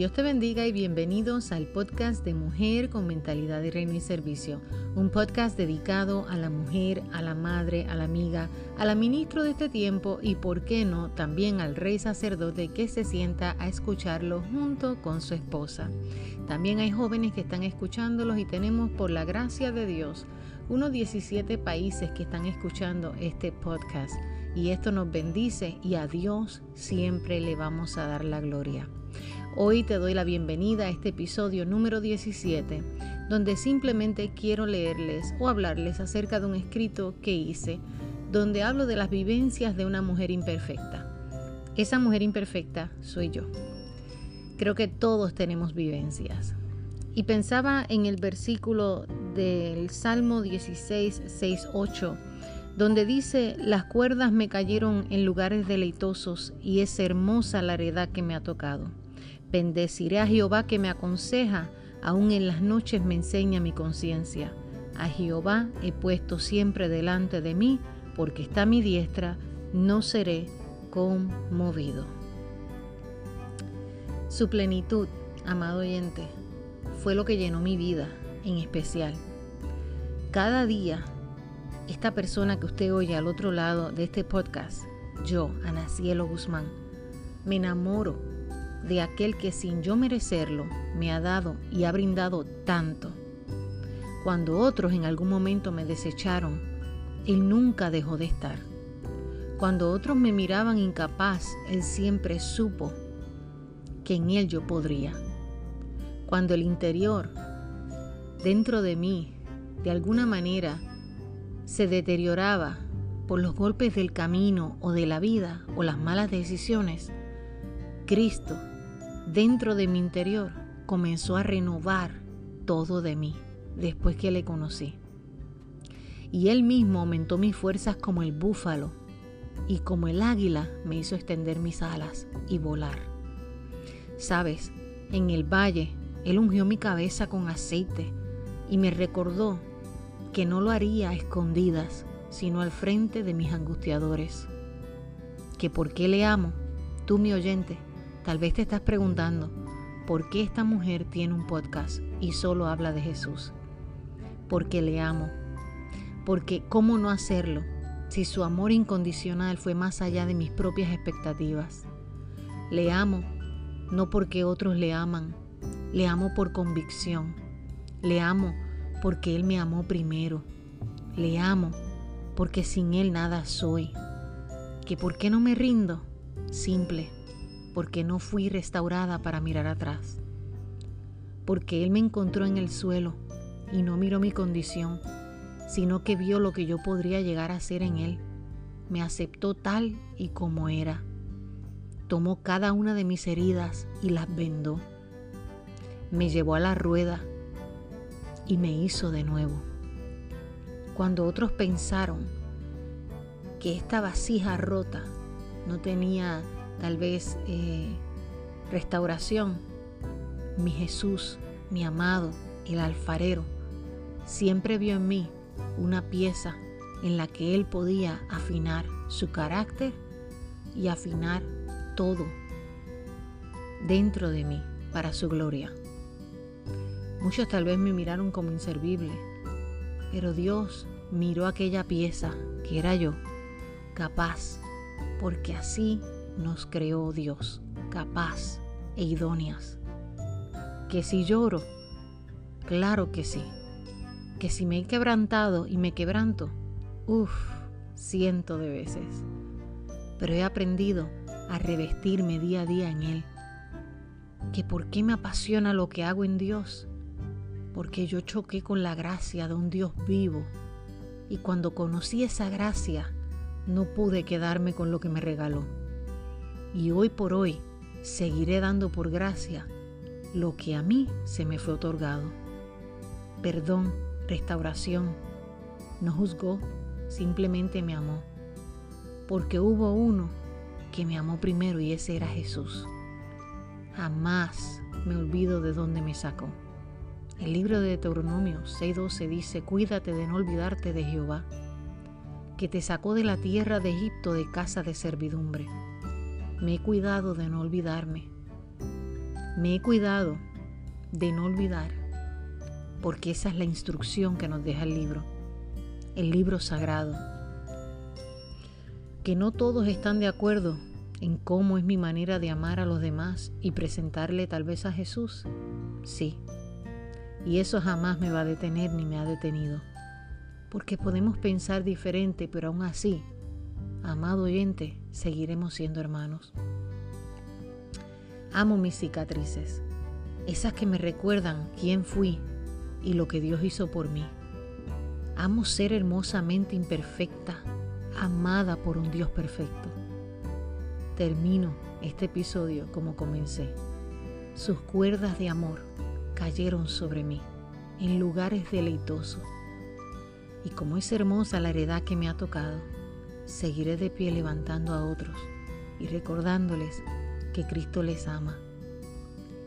Dios te bendiga y bienvenidos al podcast de Mujer con Mentalidad de Reino y Servicio, un podcast dedicado a la mujer, a la madre, a la amiga, a la ministro de este tiempo y, por qué no, también al rey sacerdote que se sienta a escucharlo junto con su esposa. También hay jóvenes que están escuchándolos y tenemos, por la gracia de Dios, unos 17 países que están escuchando este podcast. Y esto nos bendice y a Dios siempre le vamos a dar la gloria. Hoy te doy la bienvenida a este episodio número 17, donde simplemente quiero leerles o hablarles acerca de un escrito que hice, donde hablo de las vivencias de una mujer imperfecta. Esa mujer imperfecta soy yo. Creo que todos tenemos vivencias. Y pensaba en el versículo del Salmo 16, 6, 8, donde dice, las cuerdas me cayeron en lugares deleitosos y es hermosa la heredad que me ha tocado. Bendeciré a Jehová que me aconseja, aún en las noches me enseña mi conciencia. A Jehová he puesto siempre delante de mí, porque está mi diestra, no seré conmovido. Su plenitud, amado oyente, fue lo que llenó mi vida en especial. Cada día, esta persona que usted oye al otro lado de este podcast, yo, Ana Cielo Guzmán, me enamoro de aquel que sin yo merecerlo me ha dado y ha brindado tanto. Cuando otros en algún momento me desecharon, Él nunca dejó de estar. Cuando otros me miraban incapaz, Él siempre supo que en Él yo podría. Cuando el interior, dentro de mí, de alguna manera, se deterioraba por los golpes del camino o de la vida o las malas decisiones, Cristo dentro de mi interior comenzó a renovar todo de mí después que le conocí. Y él mismo aumentó mis fuerzas como el búfalo y como el águila me hizo extender mis alas y volar. Sabes, en el valle él ungió mi cabeza con aceite y me recordó que no lo haría a escondidas, sino al frente de mis angustiadores. Que por qué le amo, tú mi oyente, Tal vez te estás preguntando, ¿por qué esta mujer tiene un podcast y solo habla de Jesús? Porque le amo. Porque ¿cómo no hacerlo si su amor incondicional fue más allá de mis propias expectativas? Le amo no porque otros le aman, le amo por convicción. Le amo porque Él me amó primero. Le amo porque sin Él nada soy. ¿Que por qué no me rindo? Simple porque no fui restaurada para mirar atrás, porque Él me encontró en el suelo y no miró mi condición, sino que vio lo que yo podría llegar a ser en Él. Me aceptó tal y como era. Tomó cada una de mis heridas y las vendó. Me llevó a la rueda y me hizo de nuevo. Cuando otros pensaron que esta vasija rota no tenía tal vez eh, restauración, mi Jesús, mi amado, el alfarero, siempre vio en mí una pieza en la que Él podía afinar su carácter y afinar todo dentro de mí para su gloria. Muchos tal vez me miraron como inservible, pero Dios miró aquella pieza que era yo, capaz, porque así nos creó Dios, capaz e idóneas. Que si lloro, claro que sí. Que si me he quebrantado y me quebranto, uff, ciento de veces. Pero he aprendido a revestirme día a día en Él. Que por qué me apasiona lo que hago en Dios. Porque yo choqué con la gracia de un Dios vivo. Y cuando conocí esa gracia, no pude quedarme con lo que me regaló y hoy por hoy seguiré dando por gracia lo que a mí se me fue otorgado. Perdón, restauración. No juzgó, simplemente me amó. Porque hubo uno que me amó primero y ese era Jesús. Jamás me olvido de dónde me sacó. El libro de Deuteronomio 6:12 dice, cuídate de no olvidarte de Jehová, que te sacó de la tierra de Egipto de casa de servidumbre me he cuidado de no olvidarme. Me he cuidado de no olvidar, porque esa es la instrucción que nos deja el libro, el libro sagrado. Que no todos están de acuerdo en cómo es mi manera de amar a los demás y presentarle tal vez a Jesús. Sí, y eso jamás me va a detener ni me ha detenido. Porque podemos pensar diferente, pero aún así, amado oyente, seguiremos siendo hermanos. Amo mis cicatrices, esas que me recuerdan quién fui y lo que Dios hizo por mí. Amo ser hermosamente imperfecta, amada por un Dios perfecto. Termino este episodio como comencé. Sus cuerdas de amor cayeron sobre mí en lugares deleitosos. Y como es hermosa la heredad que me ha tocado, seguiré de pie levantando a otros y recordándoles que Cristo les ama.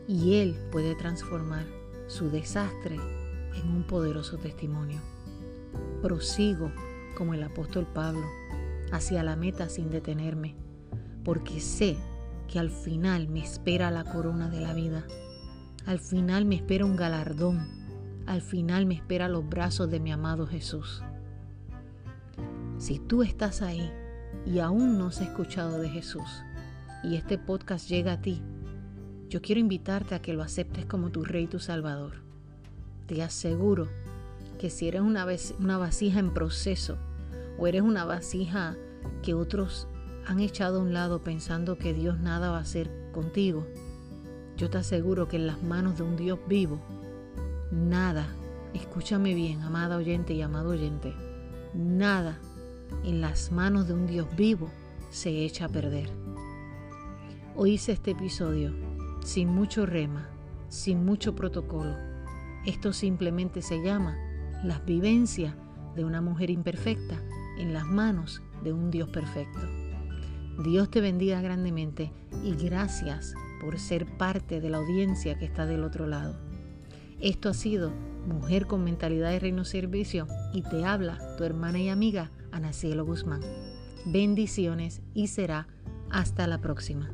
Y Él puede transformar su desastre en un poderoso testimonio. Prosigo como el apóstol Pablo hacia la meta sin detenerme, porque sé que al final me espera la corona de la vida al final me espera un galardón. Al final me espera los brazos de mi amado Jesús. Si tú estás ahí y aún no has escuchado de Jesús y este podcast llega a ti, yo quiero invitarte a que lo aceptes como tu Rey y tu Salvador. Te aseguro que si eres una, vasija en proceso o eres una vasija que otros han echado a un lado pensando que Dios nada va a hacer contigo, yo te aseguro que en las manos de un Dios vivo, nada, escúchame bien, amada oyente y amado oyente, nada en las manos de un Dios vivo se echa a perder. Hice este episodio sin mucho rema, sin mucho protocolo. Esto simplemente se llama las vivencias de una mujer imperfecta en las manos de un Dios perfecto. Dios te bendiga grandemente y gracias por ser parte de la audiencia que está del otro lado. Esto ha sido Mujer con Mentalidad de Reino Servicio y te habla tu hermana y amiga Ana Cielo Guzmán. Bendiciones y será hasta la próxima.